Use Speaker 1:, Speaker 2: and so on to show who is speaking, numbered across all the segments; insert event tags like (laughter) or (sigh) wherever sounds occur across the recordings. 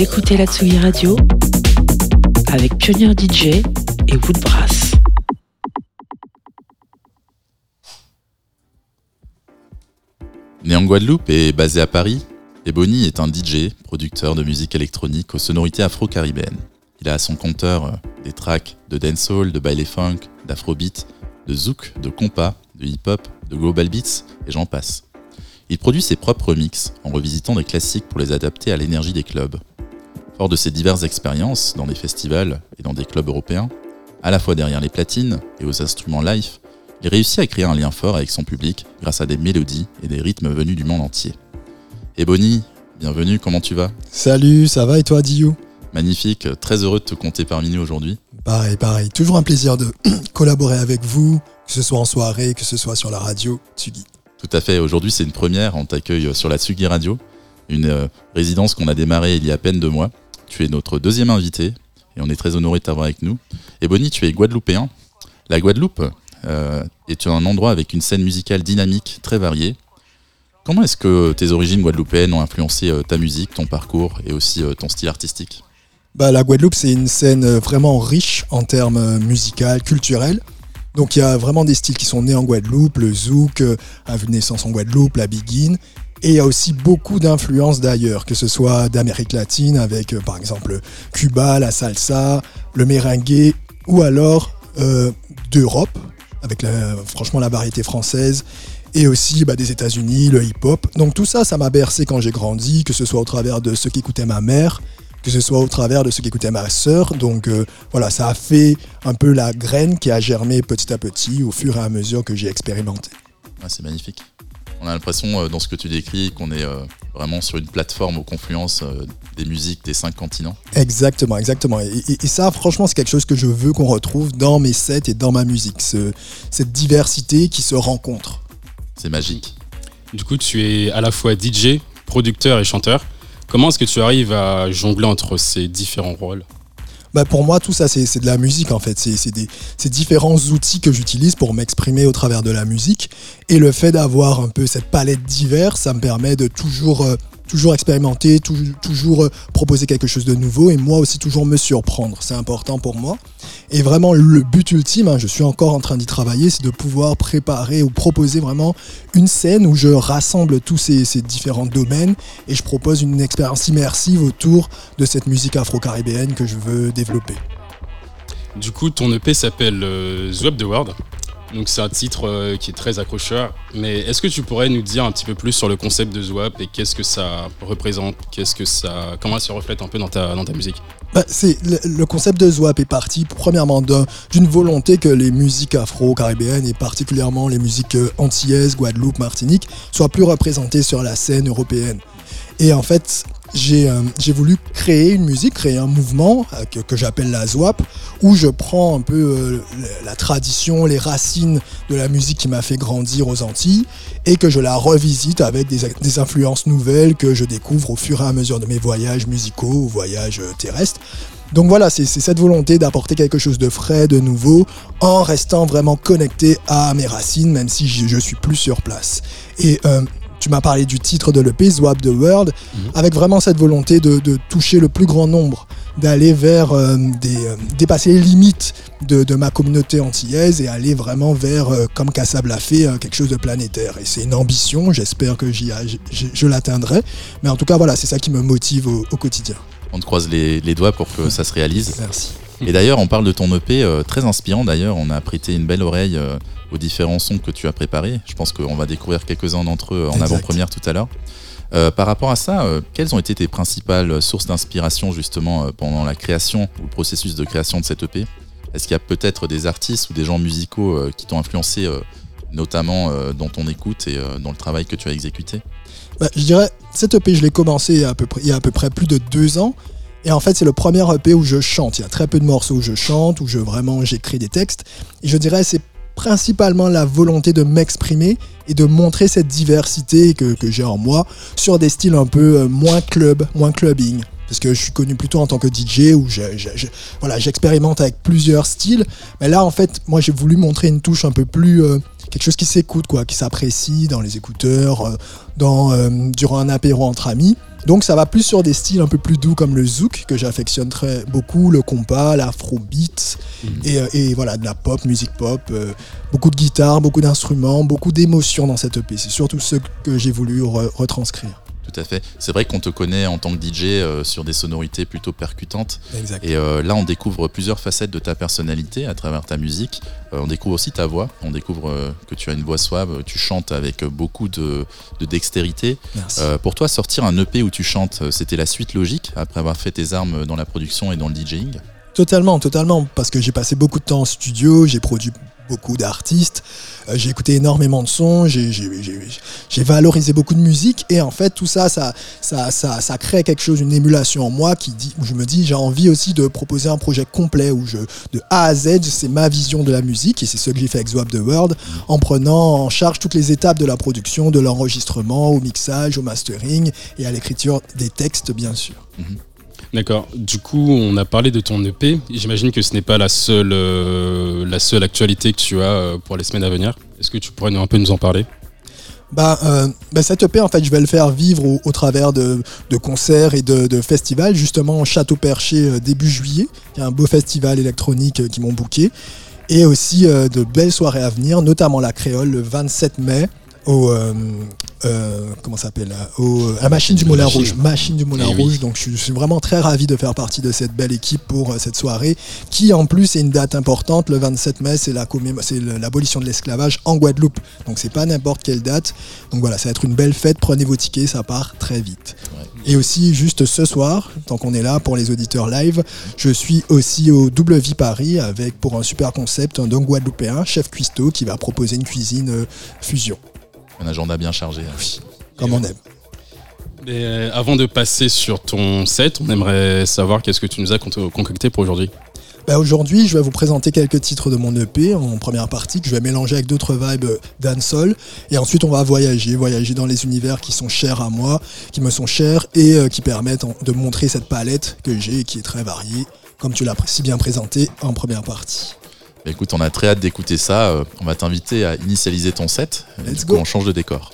Speaker 1: Écoutez la Tsugi Radio avec Pionnier DJ et Woodbrass.
Speaker 2: Né en Guadeloupe et basé à Paris, Ebony est un DJ, producteur de musique électronique aux sonorités afro-caribéennes. Il a à son compteur euh, des tracks de dancehall, de baile funk, d'afrobeat, de zouk, de compas, de hip-hop, de global beats et j'en passe. Il produit ses propres mix en revisitant des classiques pour les adapter à l'énergie des clubs. Fort de ses diverses expériences dans des festivals et dans des clubs européens, à la fois derrière les platines et aux instruments live, il réussit à créer un lien fort avec son public grâce à des mélodies et des rythmes venus du monde entier. Ebony, bienvenue, comment tu vas?
Speaker 3: Salut, ça va et toi Diou?
Speaker 2: Magnifique, très heureux de te compter parmi nous aujourd'hui.
Speaker 3: Pareil, pareil, toujours un plaisir de (clears throat) collaborer avec vous, que ce soit en soirée, que ce soit sur la radio, Tsugi.
Speaker 2: Tout à fait, aujourd'hui c'est une première, on t'accueille sur la Tsugi Radio, une euh, résidence qu'on a démarrée il y a à peine deux mois. Tu es notre deuxième invité et on est très honoré de t'avoir avec nous. Ebony, tu es guadeloupéen. La Guadeloupe, euh, est un endroit avec une scène musicale dynamique, très variée. Comment est-ce que tes origines guadeloupéennes ont influencé euh, ta musique, ton parcours et aussi euh, ton style artistique?
Speaker 3: Bah, La Guadeloupe, c'est une scène vraiment riche en termes musicaux, culturels. Donc il y a vraiment des styles qui sont nés en Guadeloupe, le zouk a vu naissance en Guadeloupe, la biguine. Et il y a aussi beaucoup d'influences d'ailleurs, que ce soit d'Amérique latine avec par exemple Cuba, la salsa, le merengue, ou alors d'Europe, avec franchement la variété française et aussi bah, des États-Unis, le hip-hop. Donc tout ça, ça m'a bercé quand j'ai grandi, que ce soit au travers de ce qu'écoutait ma mère, que ce soit au travers de ce qu'écoutait ma sœur. Donc euh, voilà, ça a fait un peu la graine qui a germé petit à petit au fur et à mesure que j'ai expérimenté.
Speaker 2: c'est magnifique. On a l'impression euh, dans ce que tu décris qu'on est euh, vraiment sur une plateforme aux confluences des musiques des cinq continents.
Speaker 3: Exactement, exactement. Et, ça, franchement, c'est quelque chose que je veux qu'on retrouve dans mes sets et dans ma musique. cette diversité qui se rencontre.
Speaker 2: C'est magique.
Speaker 4: Du coup, tu es à la fois DJ, producteur et chanteur. Comment est-ce que tu arrives à jongler entre ces différents rôles?
Speaker 3: Bah pour moi, tout ça, c'est de la musique en fait. C'est différents outils que j'utilise pour m'exprimer au travers de la musique. Et le fait d'avoir un peu cette palette diverse, ça me permet de toujours euh, toujours expérimenter, toujours, euh, proposer quelque chose de nouveau et moi aussi toujours me surprendre. C'est important pour moi. Et vraiment, le but ultime, hein, je suis encore en train d'y travailler, c'est de pouvoir préparer ou proposer vraiment une scène où je rassemble tous ces, différents domaines et je propose une expérience immersive autour de cette musique afro-caribéenne que je veux développer.
Speaker 4: Du coup, ton EP s'appelle euh, The the World. Donc c'est un titre euh, qui est très accrocheur. Mais est-ce que tu pourrais nous dire un petit peu plus sur le concept de Zwap et qu'est-ce que ça représente? Qu'est-ce que ça, comment ça se reflète un peu dans ta, dans ta musique?
Speaker 3: Bah, c'est le, concept de Zwap est parti premièrement d'une volonté que les musiques afro-caribéennes et particulièrement les musiques euh, antillaises, Guadeloupe, Martinique soient plus représentées sur la scène européenne. Et en fait, euh, j'ai voulu créer une musique, créer un mouvement euh, que, j'appelle la ZWAP, où je prends un peu euh, la tradition, les racines de la musique qui m'a fait grandir aux Antilles, et que je la revisite avec des, influences nouvelles que je découvre au fur et à mesure de mes voyages musicaux voyages terrestres. Donc voilà, c'est cette volonté d'apporter quelque chose de frais, de nouveau, en restant vraiment connecté à mes racines, même si je, je suis plus sur place. Et tu m'as parlé du titre de l'EP, Swap the World, mhm. avec vraiment cette volonté de, toucher le plus grand nombre, d'aller vers euh, des, euh, dépasser les limites de, ma communauté antillaise et aller vraiment vers, euh, comme Kassab l'a fait, quelque chose de planétaire. Et c'est une ambition, j'espère que j'y, je, l'atteindrai. Mais en tout cas, voilà, c'est ça qui me motive au, quotidien.
Speaker 2: On te croise les, les doigts pour que ça se réalise.
Speaker 3: Merci.
Speaker 2: Et d'ailleurs, on parle de ton EP, très inspirant d'ailleurs, on a prêté une belle oreille aux différents sons que tu as préparés. Je pense qu'on va découvrir quelques-uns d'entre eux en avant-première tout à l'heure. Euh, par rapport à ça, euh, quelles ont été tes principales sources d'inspiration justement euh, pendant la création ou le processus de création de cette EP Est-ce qu'il y a peut-être des artistes ou des gens musicaux qui t'ont influencé notamment dans ton écoute et dans le travail que tu as exécuté?
Speaker 3: Bah, Je dirais, cette EP, je l'ai commencé à peu près, il y a à peu près plus de deux ans. Et en fait, c'est le premier EP où je chante. Il y a très peu de morceaux où je chante, où je vraiment j'écris des textes. Et je dirais, c'est principalement la volonté de m'exprimer et de montrer cette diversité que, j'ai en moi sur des styles un peu euh, moins club, moins clubbing. Parce que je suis connu plutôt en tant que DJ où voilà, j'expérimente avec plusieurs styles. Mais là, en fait, moi, j'ai voulu montrer une touche un peu plus. Euh, quelque chose qui s'écoute, quoi, qui s'apprécie dans les écouteurs, euh, dans, durant un apéro entre amis. Donc ça va plus sur des styles un peu plus doux comme le zouk que j'affectionne très beaucoup, le compas, l'afrobeat
Speaker 4: Mhm.
Speaker 3: et, euh, et voilà de la pop, musique pop, euh, beaucoup de guitare, beaucoup d'instruments, beaucoup d'émotions dans cette EP. C'est surtout ce que j'ai voulu re- retranscrire.
Speaker 2: Tout à fait. C'est vrai qu'on te connaît en tant que DJ euh, sur des sonorités plutôt percutantes.
Speaker 3: Exact.
Speaker 2: Et euh, là, on découvre plusieurs facettes de ta personnalité à travers ta musique. Euh, on découvre aussi ta voix. On découvre que tu as une voix suave. Tu chantes avec beaucoup de, de dextérité.
Speaker 3: Merci.
Speaker 2: Pour toi, sortir un EP où tu chantes, c'était la suite logique après avoir fait tes armes dans la production et dans le DJing
Speaker 3: Totalement, totalement, parce que j'ai passé beaucoup de temps en studio, j'ai produit beaucoup d'artistes, euh, j'ai écouté énormément de sons, j'ai- valorisé beaucoup de musique et en fait tout ça, ça, ça, ça, ça crée quelque chose, une émulation en moi qui dit, où je me dis j'ai envie aussi de proposer un projet complet où je, de A à Z, c'est ma vision de la musique et c'est ce que j'ai fait avec Swap the World en prenant en charge toutes les étapes de la production, de l'enregistrement, au mixage, au mastering et à l'écriture des textes bien sûr.
Speaker 4: D'accord. Du coup, on a parlé de ton EP. J'imagine que ce n'est pas la seule, euh, la seule actualité que tu as euh, pour les semaines à venir. Est-ce que tu pourrais nous, un peu nous en parler?
Speaker 3: Bah, euh, bah, cette EP, en fait, je vais le faire vivre au, travers de, concerts et de, festivals. Justement, au Château Perché euh, début juillet, il y a un beau festival électronique qui m'ont booké. Et aussi de belles soirées à venir, notamment la Créole le 27 mai au. euh, euh, comment ça s'appelle au, à la machine du Moulin. Rouge. Machine du Moulin
Speaker 4: Eh oui.
Speaker 3: Rouge. Donc je, suis- je suis vraiment très ravi de faire partie de cette belle équipe pour euh, cette soirée, qui en plus est une date importante. Le 27 mai, c'est la c'est l'abolition de l'esclavage en Guadeloupe. Donc c'est pas n'importe quelle date. Donc voilà, ça va être une belle fête. Prenez vos tickets, ça part très vite. Et aussi, juste ce soir, tant qu'on est là pour les auditeurs live, je suis aussi au Double Vie Paris avec pour un super concept un don guadeloupéen, chef cuistot, qui va proposer une cuisine euh, fusion,
Speaker 2: Un agenda bien chargé.
Speaker 3: comme on aime.
Speaker 4: Et, euh, Avant de passer sur ton set, on aimerait savoir qu'est-ce que tu nous as con- concocté pour aujourd'hui.
Speaker 3: Bah, Aujourd'hui, je vais vous présenter quelques titres de mon EP en première partie que je vais mélanger avec d'autres vibes euh, dancehall. Et ensuite, on va voyager, voyager dans les univers qui sont chers à moi, qui me sont chers et euh, qui permettent en- de montrer cette palette que j'ai et qui est très variée, comme tu l'as si bien présenté en première partie.
Speaker 2: Écoute, on a très hâte d'écouter ça. Euh, On va t'inviter à initialiser ton set. Et
Speaker 3: Let's
Speaker 2: du coup,
Speaker 3: go.
Speaker 2: on change de décor.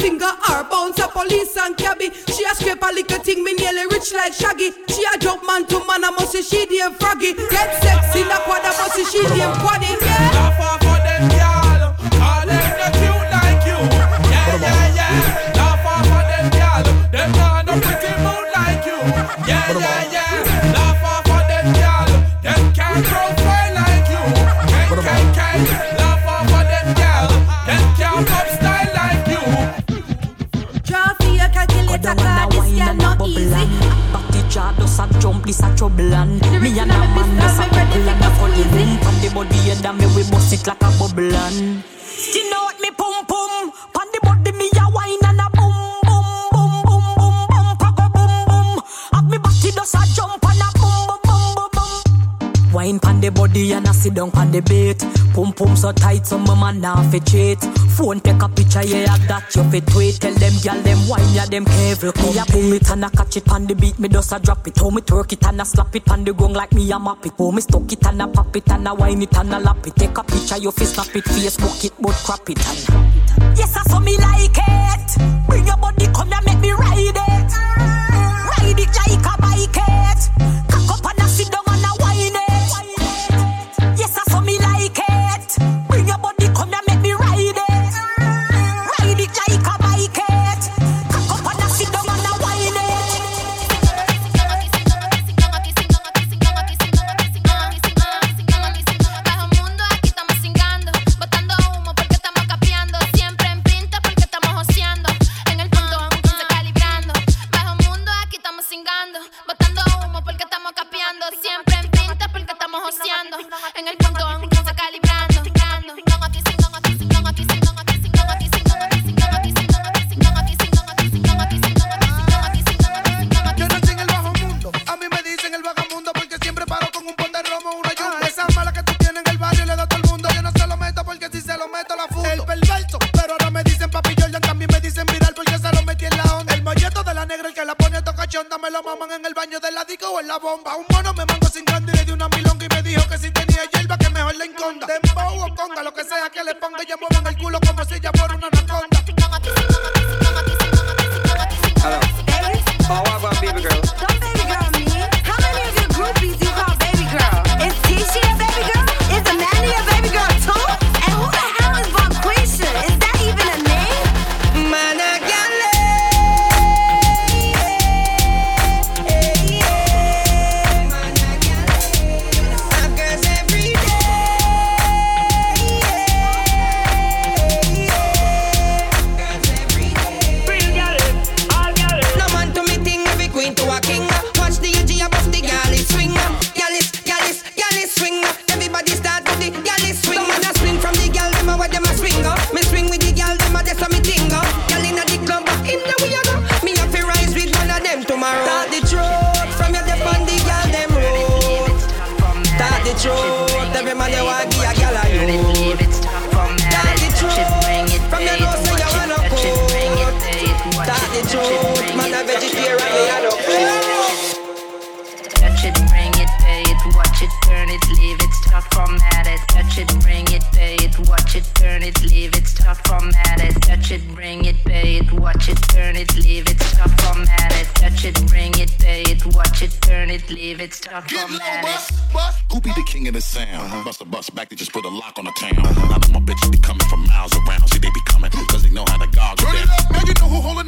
Speaker 5: finger or bounce a police and cabby. She a scrape a little thing, me nearly rich like Shaggy. She a jump man to man, I must say she damn froggy. Get sexy, in a quad, I must say she damn quaddy. Yeah. this
Speaker 6: a trouble and me and a man,
Speaker 5: this
Speaker 6: a couple and a funny room. From the body and and me we bust it like a bubble and. wine pan the body and I sit down pan the bait. Pum pum so tight, so my man now fi cheat. Phone take a picture, yeah, that you fit tweet. Tell them gyal them wine, yeah, them careful. Me a pull it and I catch it pan the beat, me dust a drop it. How me twerk it and I slap it pan the gong like me a map it. How me stuck it and I pop it and I wine it and I lap it. Take a picture, you fit snap it, Facebook it, but crap it and. Yes, I saw me like it. Bring your body, come and make
Speaker 7: me
Speaker 8: right.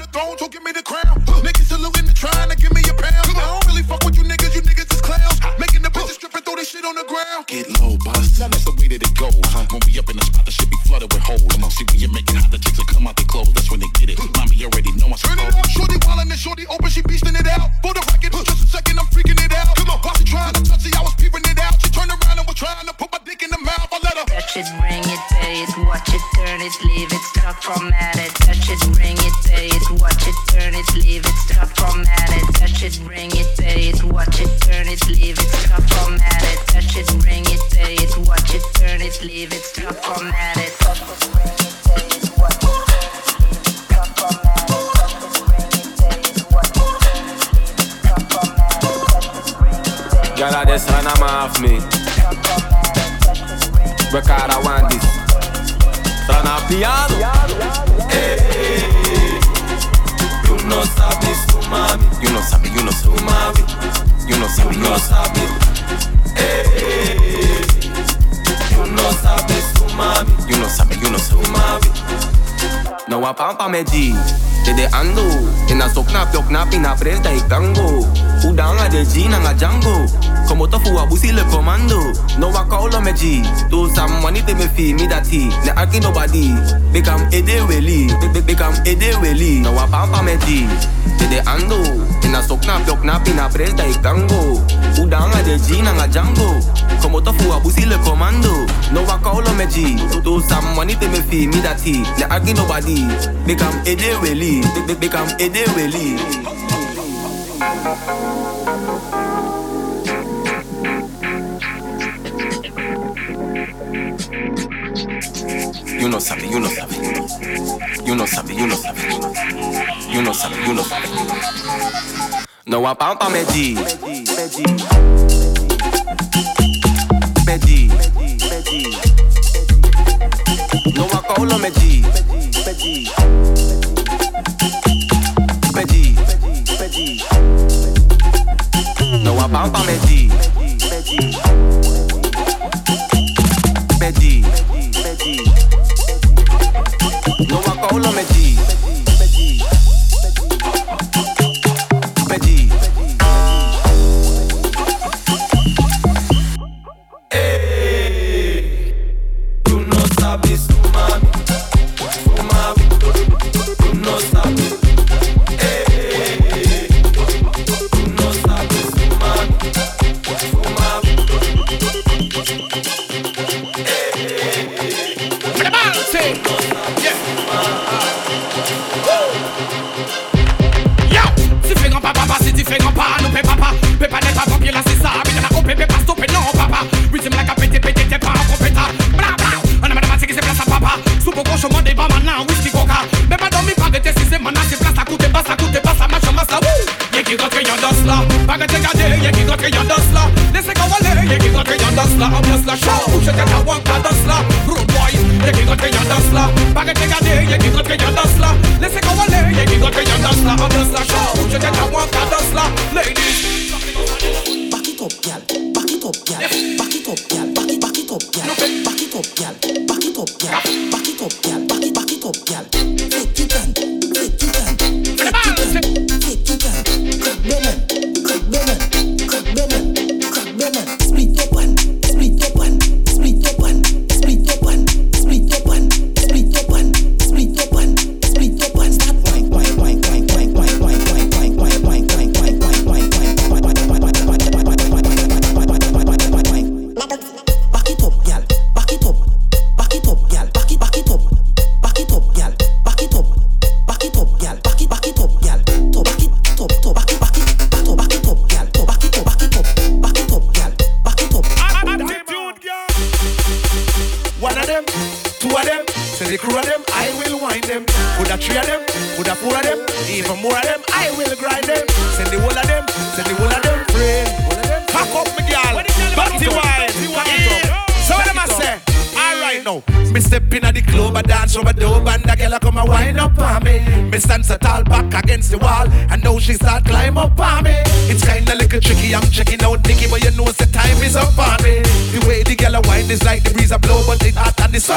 Speaker 8: the
Speaker 9: throne, so give me the crown.
Speaker 10: papa met die. Dit de ando, en a sok nap na nap in a presta ik tango. Udanga de Gina nga jango, komotofu tofu a busi le komando, No wa kaolo me ji. To sam wani te me fi mi dati. Ne arki nobody. Become ede weli. Become ede weli. No wa pampa me ji. Dit de ando, en a sok nap na nap in a presta ik tango. Udanga de Gina nga jango. Como tofu, abusi le commando. No one call on me G. Do some money to me fee, me that he. Ne argue nobody. Make him a day really. Make him a day really. You know something, you know something. You know something, you know something. You know something, you know something. No, I pampa me G. Me G. Me G.
Speaker 11: Hold on,
Speaker 12: Meji. Meji. Meji. Meji. Meji. No, I bounce on Meji.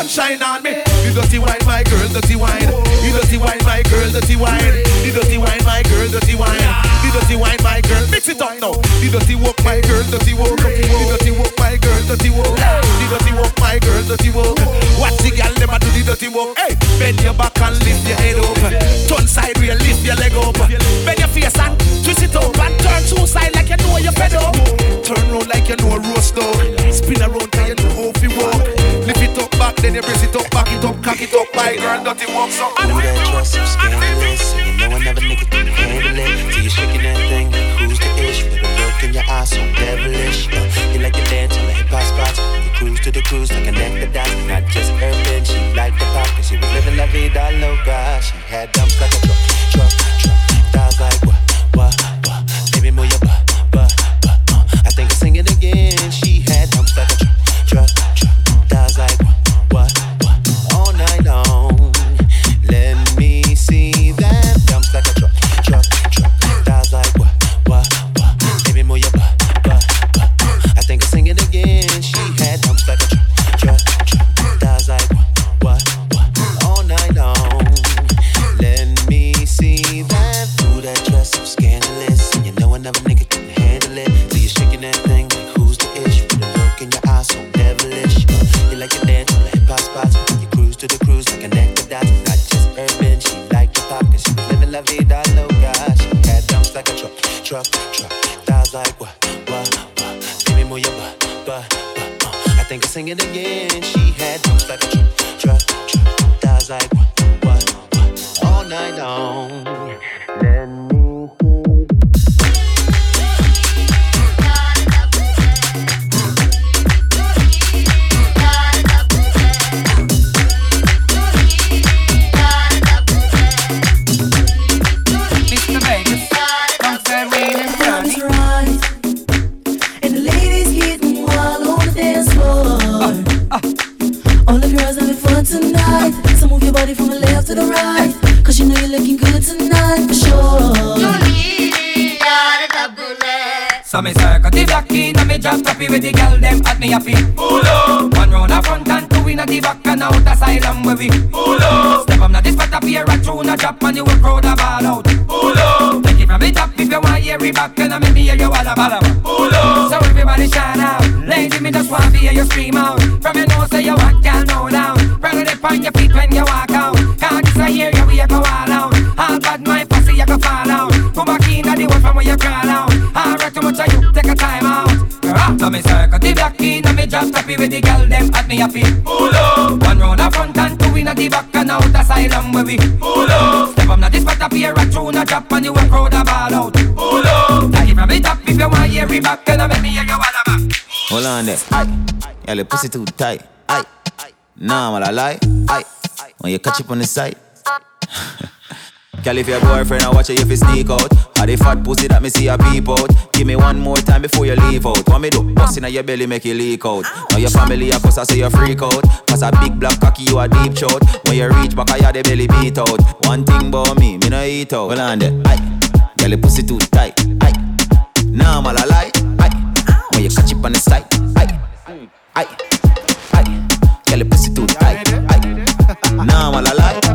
Speaker 12: sunshine on me. You
Speaker 13: don't see why pussy too
Speaker 14: tight. Aye. Nah, man, I lie. Aye. When you catch up on the side. (laughs) Girl, if your boyfriend I watch you if you sneak out. Or the fat pussy that me see a peep out. Give me one more time before you leave out. What me do? Bust inna your belly make you leak out. Now your family a fuss I say you freak out. Cause a big black cocky you a deep shot When you reach back I hear the belly beat out. One thing about me, me no eat out. Hold on there, aye Girl, the pussy too tight, aye Nah, man, I lie, aye When you catch it on the side, aye Aye, Girl, the pussy too tight, aye Nah, man, I lie,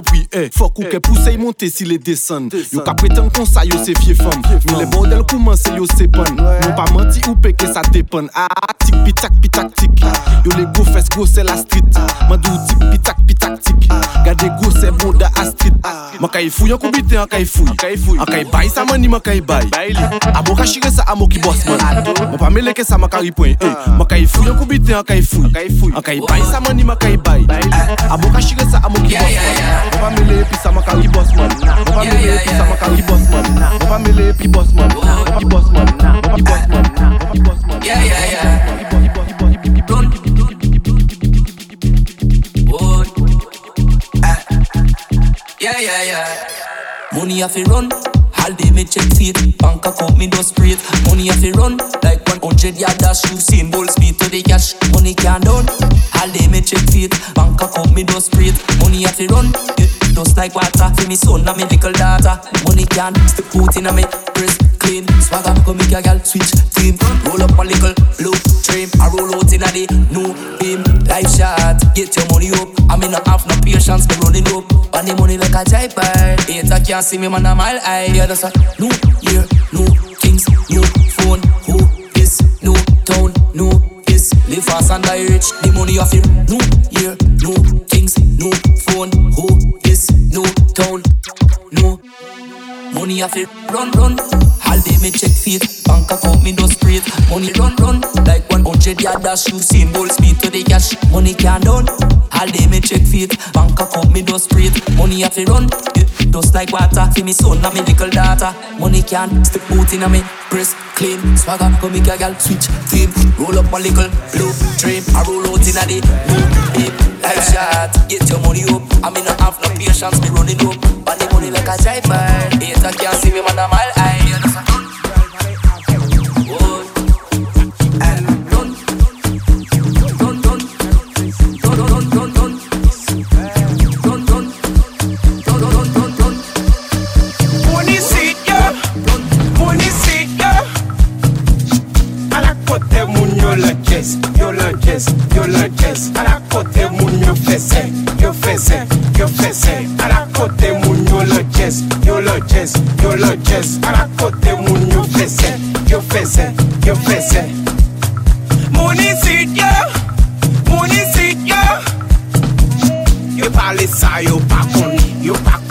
Speaker 15: pri eh Fok ou ke pousse y monte si le desen Yo ka preten konsa yo se fye fam Men le bordel kouman se yo se pon Non pa manti ou peke sa depon A ah, tik pitak pitak tik Yo le go fes go se la street. Mandou tik pitak pitak tik Gade go se bon da a street. Man ka yi fouy an koubite an ka yi fouy An ka yi bay sa mani man ka yi bay Abo ka shire sa amo ki boss man. Ah, bon, man pa meleke sa man ka ripoy eh. Man ka yi fouy an koubite an ka yi fouy An ka yi bay sa mani man ka yi bay Abo ka shire sa amo ki boss man. Man pa mele pi sa man ka ri boss man Man pa mele pi sa man ka ri boss man Man pa mele pi boss man Man boss man pa boss man pa boss man
Speaker 13: Yeah, yeah, yeah. Boy. Ah. Yeah, yeah, yeah. Money have to run. All day me check feet. Bank account me do straight. Money have to run. Like 100 yard dash. You seen bull speed to the cash. Money can't done. All day me check feet. Bank account me do straight. Money have to run. Just like water. For me son and me little daughter. Money can't stick foot in a me. Press clean. Swagger come make a gal switch team. Roll up a little blue trim. I roll out in a the new beam. Life shot. Get your money up. I mean not have no patience. Me running up. On the money like a driver. Hater can't see me man a mile high. Yeah, that's a new year, new things, new phone. Who this? New town, new this. Live fast and die rich. The money off here. New year, new things, new phone. Who this? New town, no money off it. Run, run. All day me check feet. Bank account me do straight. Money run, run. Like 100 yard dash. You seen bull speed to the cash. Money can't done. All day me check feet. Bank account me do straight. Money off it run. Yeah. Just like water. For me son and me little daughter. Money can't stick boot in a me. Press clean. Swagger come make a gal switch team. Roll up my little blue trim. I roll out in a new deep. Life shot, get your money up. I mean, I have no patience, me running up. Body money like a driver. I can't see me, man, I'm all high.
Speaker 15: Yo la
Speaker 16: jazz, yo la jazz, à la côté fese, yo fese, yo fese A la kote moun yo lojes, yo lojes, yo lo jes A la kote moun yo fese, yo fese, yo fese. Moun isit yo, moun isit yo Yo pale sa yo pa koni, yo pa koni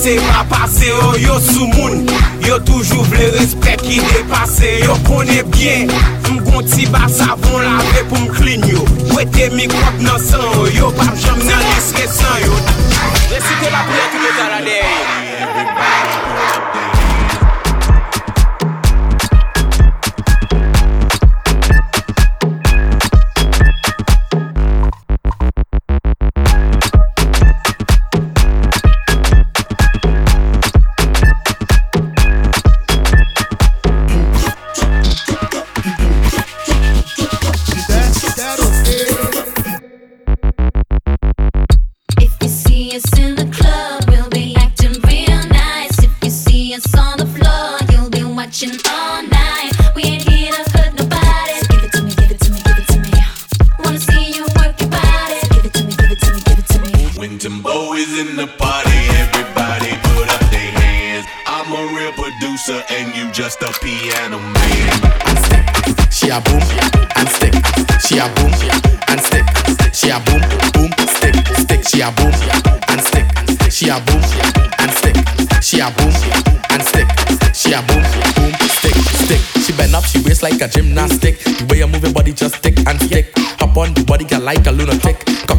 Speaker 16: Se pa pase yo oh, yo sou moun. Yo toujou vle respect ki depase Yo kone bien. M gonti ba savon lave pou m klin yo. Wete mikrop nan san oh, yo Yo pap jam nan liske san yo. Resite la pou la ki me talade
Speaker 17: yo like a gymnastic. The way you move your body just stick and stick. Hop on the body, girl like a lunatic.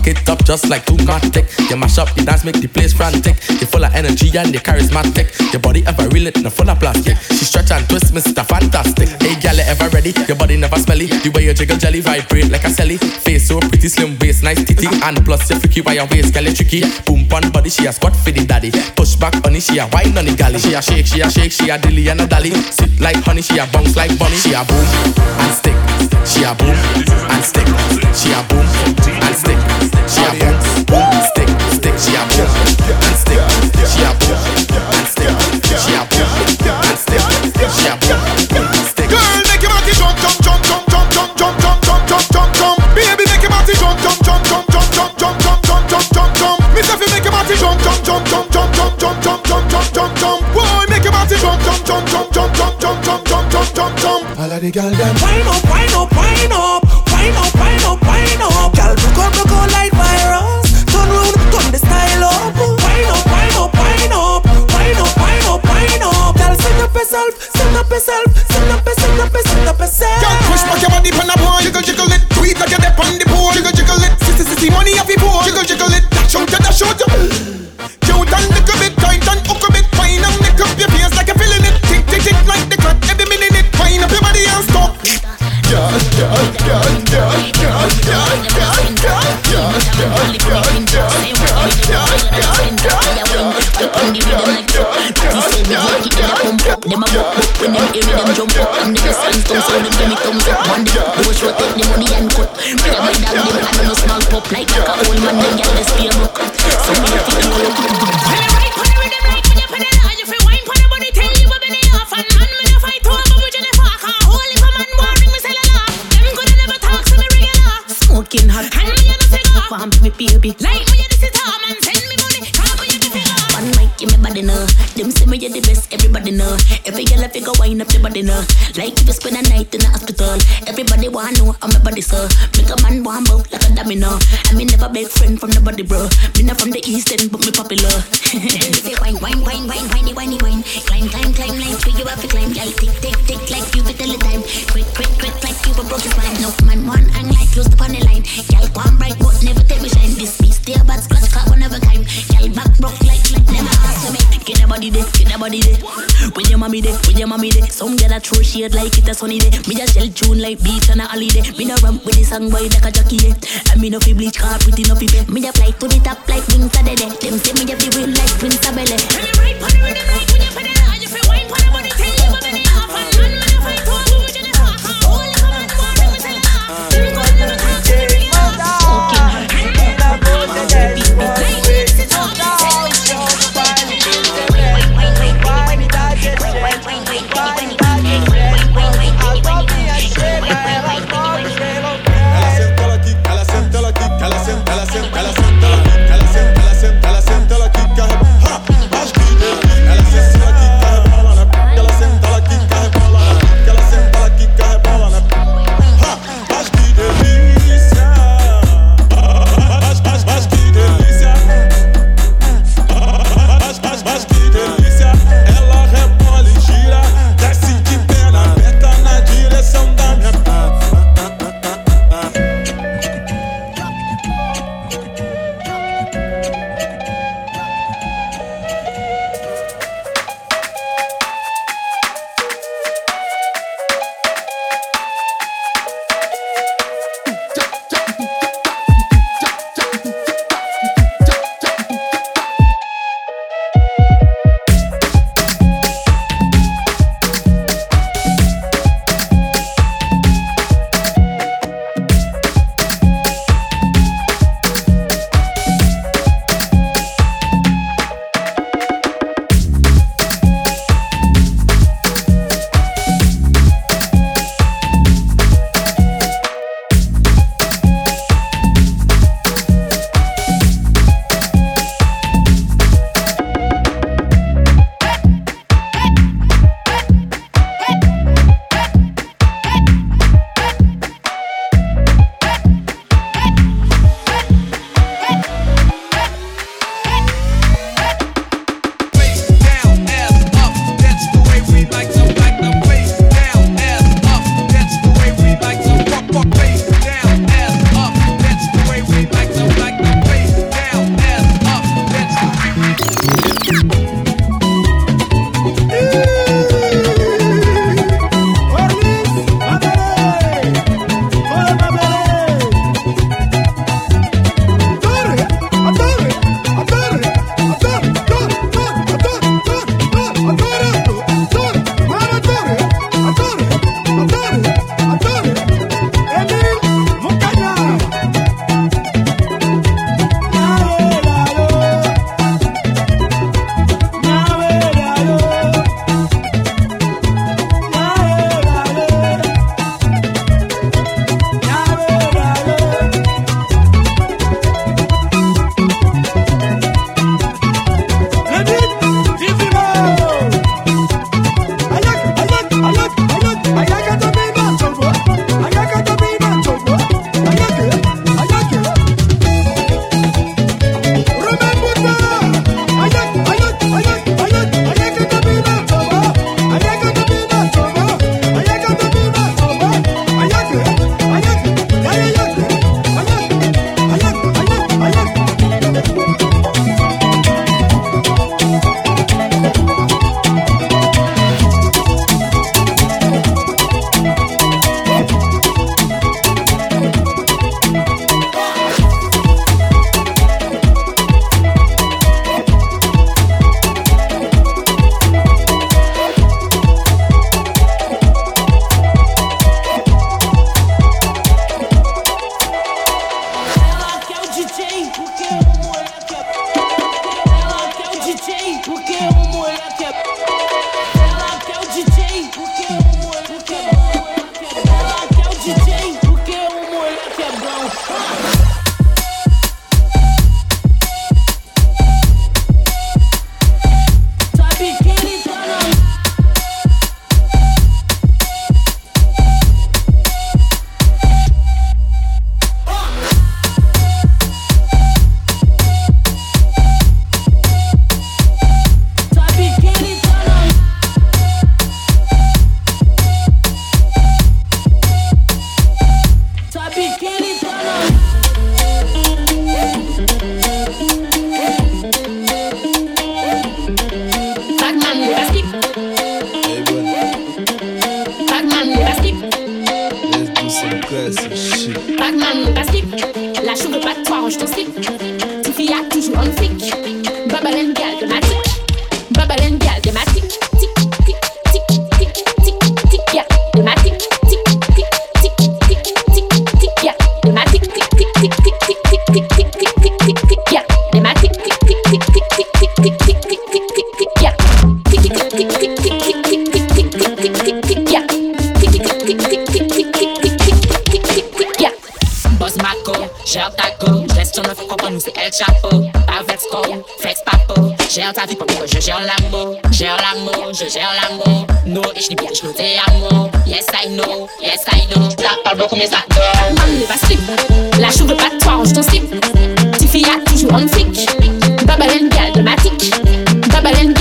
Speaker 17: Cock it up just like Tumatic. You mash up, you dance, make the place frantic. You full of energy and you charismatic. Your body ever real it, full of plastic. She stretch and twist, Mr. Fantastic. Hey, you ever ready? Your body never smelly. The way you jiggle jelly vibrate like a celly. Face so pretty, slim waist, nice titty. And plus you freaky by your waist, you tricky. Boom on body, she a squat for the daddy. Push back honey, she a wine on the galley. She a shake, she a shake, she a dilly and a dally. Sit like honey, she a bounce like bunny. She a boom and stick. She a boom and stick. She a boom and stick. She a boom. She and. She and. She and. She.
Speaker 18: Girl, make your body jump, jump, jump, jump, jump, jump, jump, jump, jump, jump, jump, jump. Baby, make your body jump, jump, jump, jump, jump, jump, jump, jump, jump, jump, jump, jump. Make your body jump, jump, jump, jump, jump, jump, jump, jump, jump, jump, jump, jump. Boy, make your body jump, jump, jump, jump, jump, jump, jump, jump, jump, jump, jump, jump. All of the girl them.
Speaker 12: Wine up, wine up, wine up, wine up, up, up. Girl, virus. Turn round, turn the style up. Up, up, up, up, up, up. Girl, up yourself, up yourself, up, up, up yourself.
Speaker 18: Girl, push back your body board, jiggle, jiggle it. It like you're the jiggle, jiggle it. Money off your pole, jiggle, jiggle it. up. When them hear me, them jump up. And niggas hands down, so them give me thumbs up. One day, boys will take the money and cut. Bring my dog, them hand on a small pop. Like a old man, them get less
Speaker 19: pay book. So we have to do all right, put it with them right, put it with them right. You free wine, put it with you will be the off. And man, me no fight over, we just fuck. Can't hold it, me, sell a lot. Them gonna never talk, so me regular. Smoking hot, and me and a cigar. Warm to me, baby. Like me, this is home, and send me money. Can't go, you One mic, give me
Speaker 18: everybody know. Them say me you the best, everybody know. Every girl I figure wind up the body know. Like if you spend a night in the hospital, everybody wanna know I'm a body so. Make a man want bout like a domino. I mean never beg friend from the body bro. Me not from the east end, but me popular. (laughs) if you wine, wine, wine, wine, whiny, whiny, wine. Climb, climb, climb, like where you have to climb. Girl, tick, tick, tick, like you tell the time. Quick, quick, quick, like you a broke spine. No man one hang like close upon the line. Girl, one bright, but never take me shine. This beast, a bad scratch, cut one of a kind. Girl, back broke like, like never ask me. Get the body there, get the body there. When your mommy there, when your mommy there. Some girl a throw shade like it a sunny day. Me just shell tune like beach on a holiday. Me no ramp with the song boy like a jockey. Yeah. And me no fi bleach car pretty no fi pay. Me just fly to the top like wings the day. Them say me just fi win like Prince Bel-Air. When you ride the rhythm like when you it on, you wine pon
Speaker 9: Question ne fait nous c'est El Chapo. Avec Score, Flex Papo. Gère ta vie pendant que je gère l'amour. Gère l'amour, je gère l'amour. No, ich liebe dich, nur der Amour. Yes, I know, yes, I know. T'as pas beaucoup, mais ça donne.
Speaker 19: Maman ne va slip. La chou veut pas de toi, range ton slip. Petite a toujours en flic. Babalen, gal, dramatique. Babalen,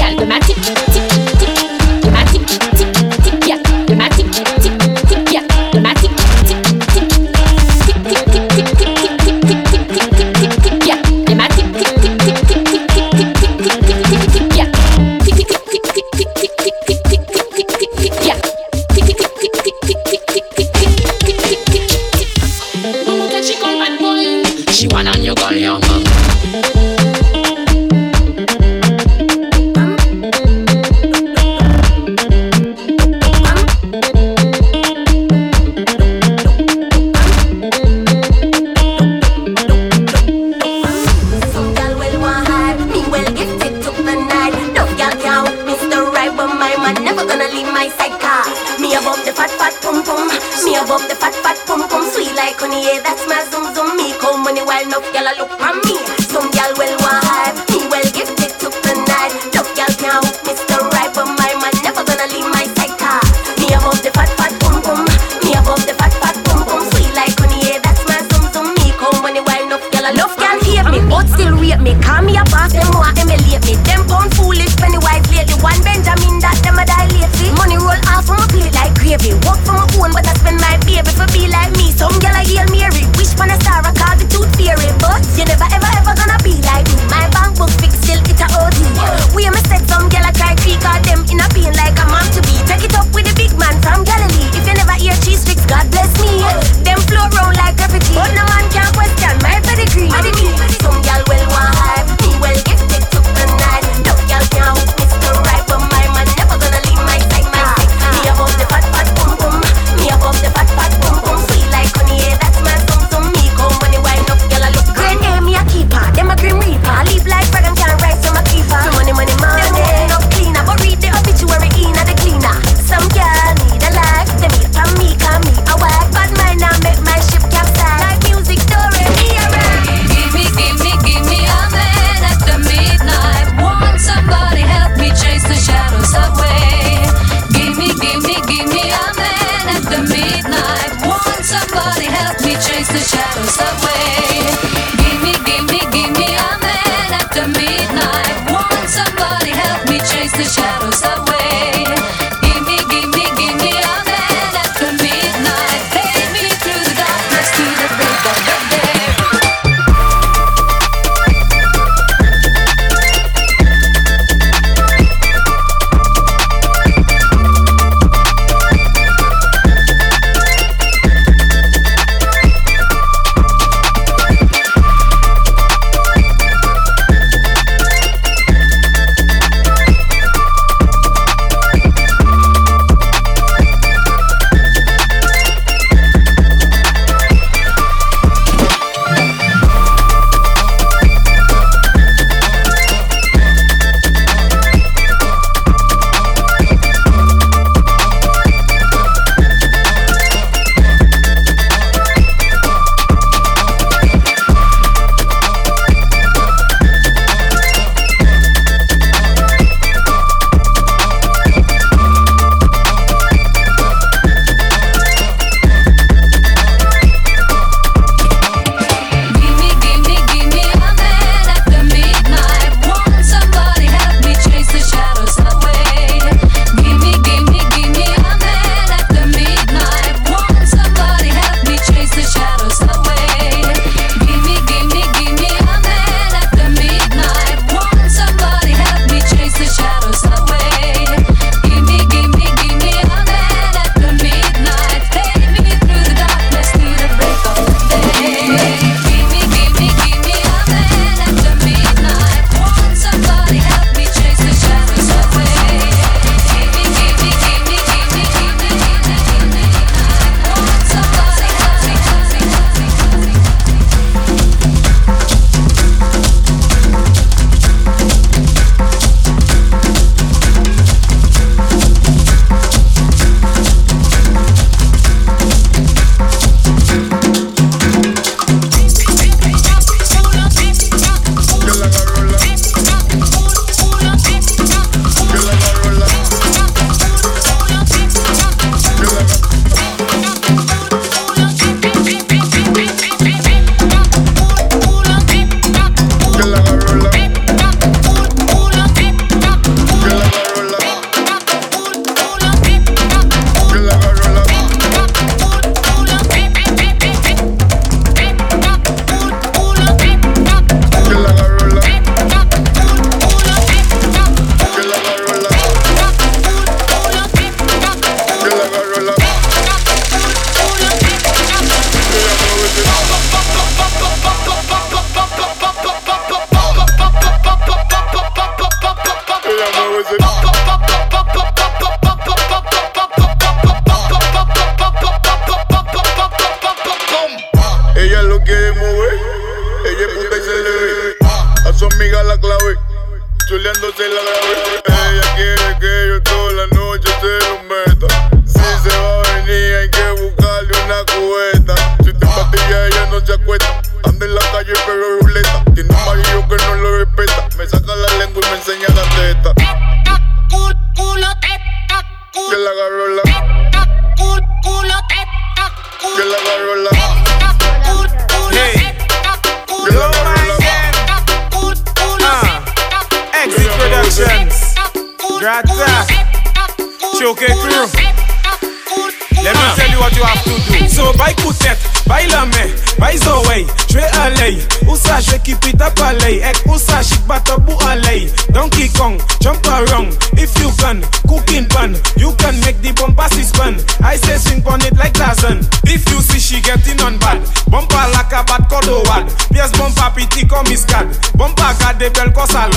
Speaker 19: play.
Speaker 9: Egg usa, she
Speaker 20: butter bualay. Donkey Kong, jump around. If you can, cooking pan, you can make the bumper suspend. I say swing on it like Tarzan. If you see she getting on bad, bumper like a bad cordowad. Yes, bumper pity come is cad. Bumper got the bell cause a.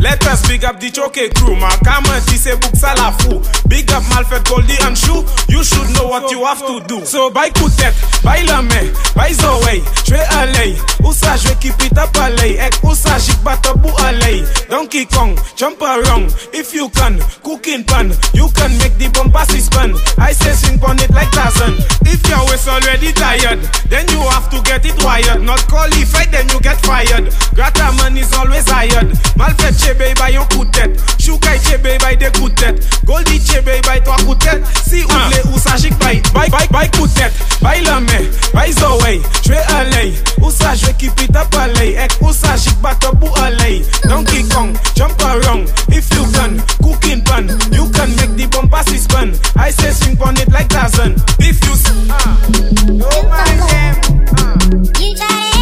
Speaker 20: Let us big up the choke crew, ma. Come and see say books la fou. Cap Malfet, Goldie and Shoe, you should know what you have to do. So buy Koutet, buy Lame, buy Zoé, tu es allé. Où ça je up pite Ek palais, et où ça chic batabou allé. Donkey Kong, jump around, if you can, cooking pan, you can make the bomb pass. I say swing on it like Tarzan. If your waist already tired, then you have to get it wired. Not qualified, then you get fired. Grata man is always hired. Malfet chebe by your Koutet, Shukai chebe by the Koutet, Goldie chebe by bay 3 kou tèt Si ou vle ou sa jik bay Bay, bay, bay kou tèt Bay la men, bay zowey Jwe aley, ou sa jwe ki pita paley Ek ou sa jik batop ou aley Donkey Kong, jump around. If you can, cooking pan. You can make the bomb pass his I say swing pon it like Tarzan. If you...
Speaker 21: Uh, oh
Speaker 22: my damn uh. You
Speaker 23: got it.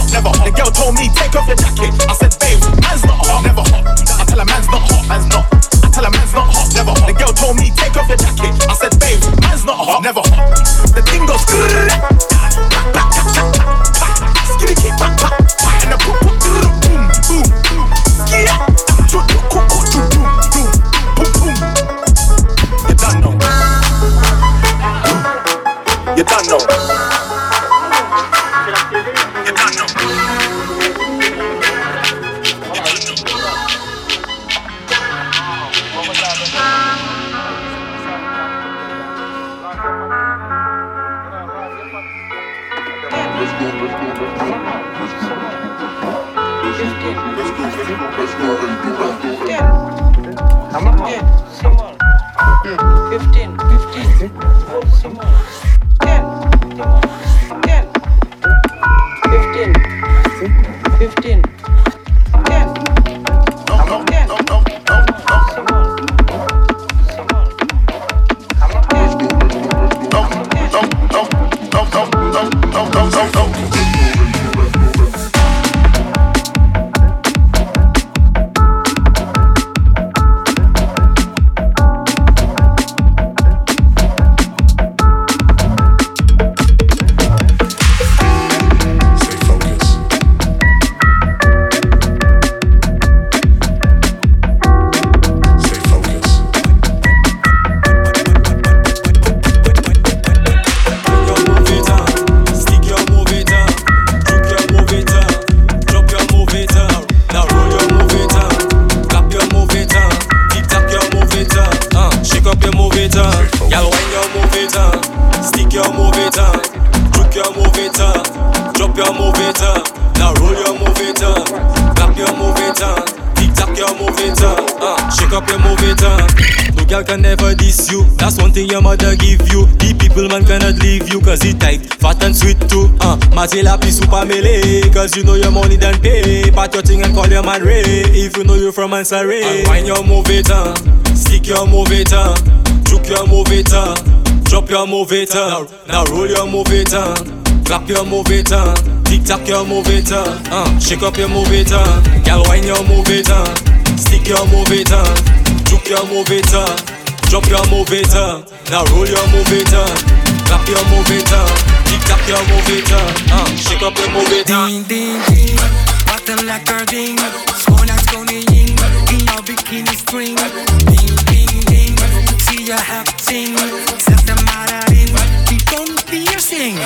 Speaker 23: Hot, never hot. The girl told me take off your jacket. I said babe, man's not hot, never hot. I tell a man's not hot, man's not. I tell a man's not hot, never hot. The girl told me take off your jacket. I said babe, man's not hot, never hot. The thing goes (laughs)
Speaker 5: uh, shake up your it up. No girl can never diss you. That's one thing your mother give you. The people man cannot leave you cause it tight, fat and sweet too. Uh, Matela pi super melee cause you know your money done pay. Pat your thing and call your man Ray if you know you from Ansari. And wind your it uh, stick your it uh, juke your it uh, drop your move it uh, now roll your it uh, clap your it uh, tick tock your move it uh, uh, shake up your it uh, girl wind your uh, stick your move it juke your move it drop your move it now roll your move it clap your move it uh, tick your move it uh, shake up your move it.
Speaker 24: Ding ding ding, wat een lekker ding. Schoon als koningin, in jouw bikini string. Ding ding ding, zie je hebt zin. Zet hem maar erin, die tong piercing.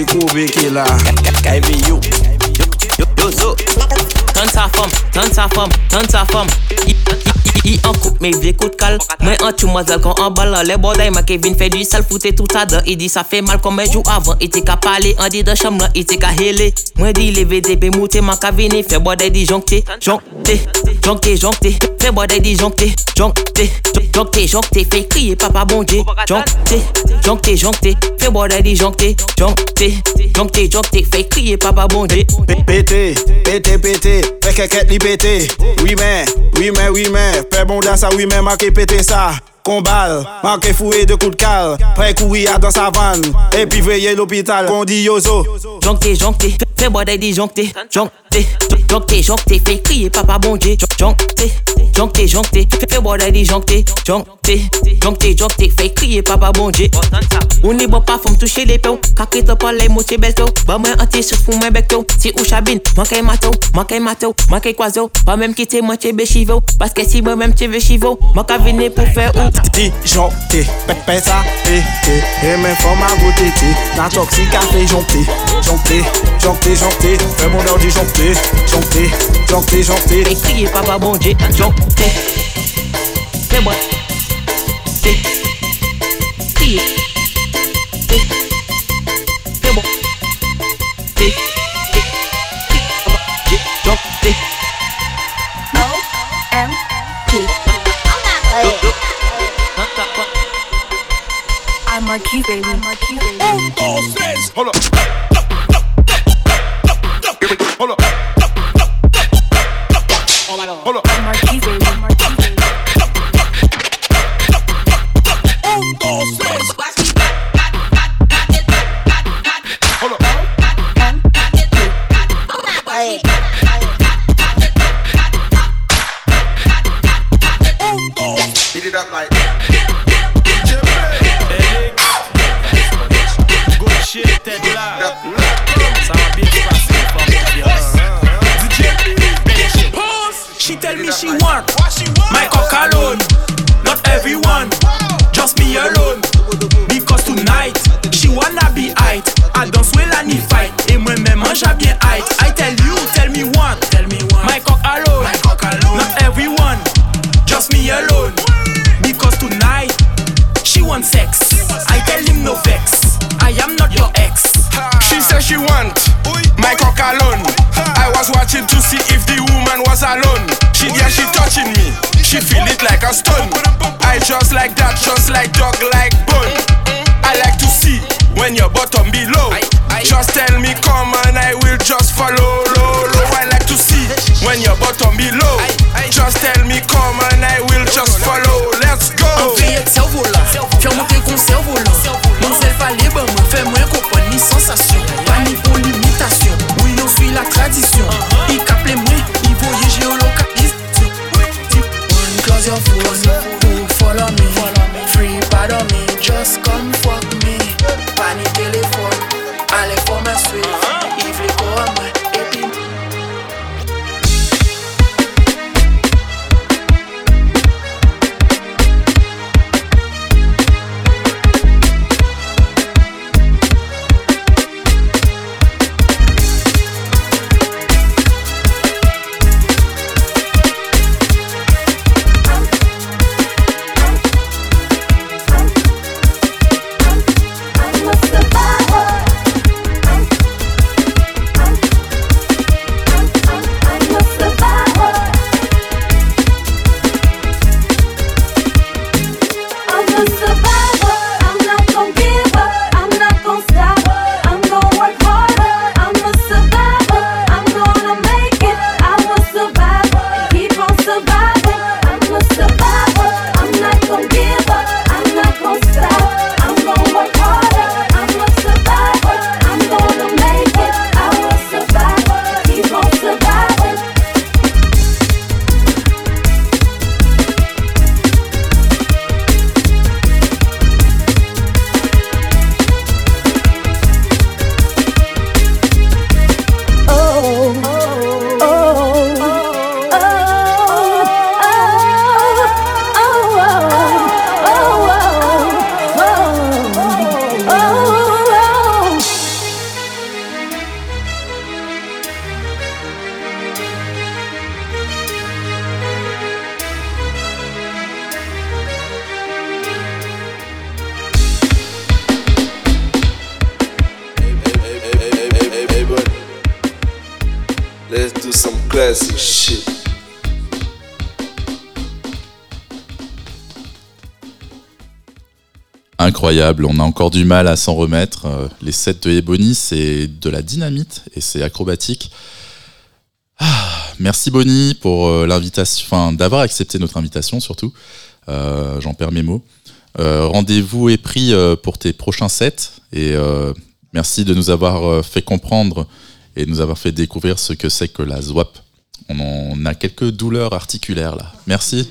Speaker 25: Ti koube ke la Kaive yo Yo
Speaker 26: yo yo Tan sa fom, tan sa fom, tan sa fom I an koup me vle kout kal Mwen an chou mazel kon an bal Le boday ma Kevin fe du sal Foute tout sa dan Il di sa fe mal kon men jou avan I te ka pale An di dan cham lan I te ka hele Mwen di leve de pe moute Man ka vini fe boday di jonkte Jonkte Jonkte jonkte Fe boday di jonkte Jonkte Jonkte papa bonje Jonkte Jonkte jonkte Fe boday di jonkte Jonkte Jonkte jonkte Fe kriye papa bonje
Speaker 25: Pete Pete pete Fe keket li pete Oui men Oui men oui men Pè bon dans sa oui men ma ke pete sa Kombal, ma ke fouye de kou de kal Pre koui a dans sa van Epi veye l'opital Kondi yozo Jonkte, jonkte,
Speaker 26: fe boday di jonkte Jonkte joncté, joncté, joncté. Fait crier papa bon Dieu, joncté, joncté. Fais joncté, joncté, joncté, joncté. Fait crier papa bon Dieu. On bon pas femme toucher les peaux, kakrit pas les mots belle tôt. Bah moi anti sur fou moi bec. Si ou chabine, moi kay mato, moi kay mato, moi kay. Pas même quitter moi t'es béchivo, parce que si moi même t'es béchivo, moi kay venir pour faire ou.
Speaker 25: Pépé ça, pété, et même forme à goûter, la toxique café jonté, jonté, jonté, jonté, fais mon du jonté, jonté, jonté, jonté.
Speaker 26: Fait crier papa bon Dieu, joncté. Fais moi. Té. Crier. Té. Fais moi. Té. Té. Papa Dieu, joncté.
Speaker 5: I'm Marquis, baby. I'm Marquis, baby.
Speaker 27: Oh, Hold up. Hold up. Hold up.
Speaker 5: Marquis, baby. I'm Marquis,
Speaker 28: On
Speaker 2: a encore du mal à s'en remettre. Euh, Les sets de Ebony, c'est de la dynamite et c'est acrobatique. Ah, merci Bonnie pour euh, l'invitation, enfin d'avoir accepté notre invitation surtout. Euh, J'en perds mes mots. Rendez-vous est pris pour tes prochains sets et merci de nous avoir fait comprendre et de nous avoir fait découvrir ce que c'est que la ZWAP. On a quelques douleurs articulaires là. Merci.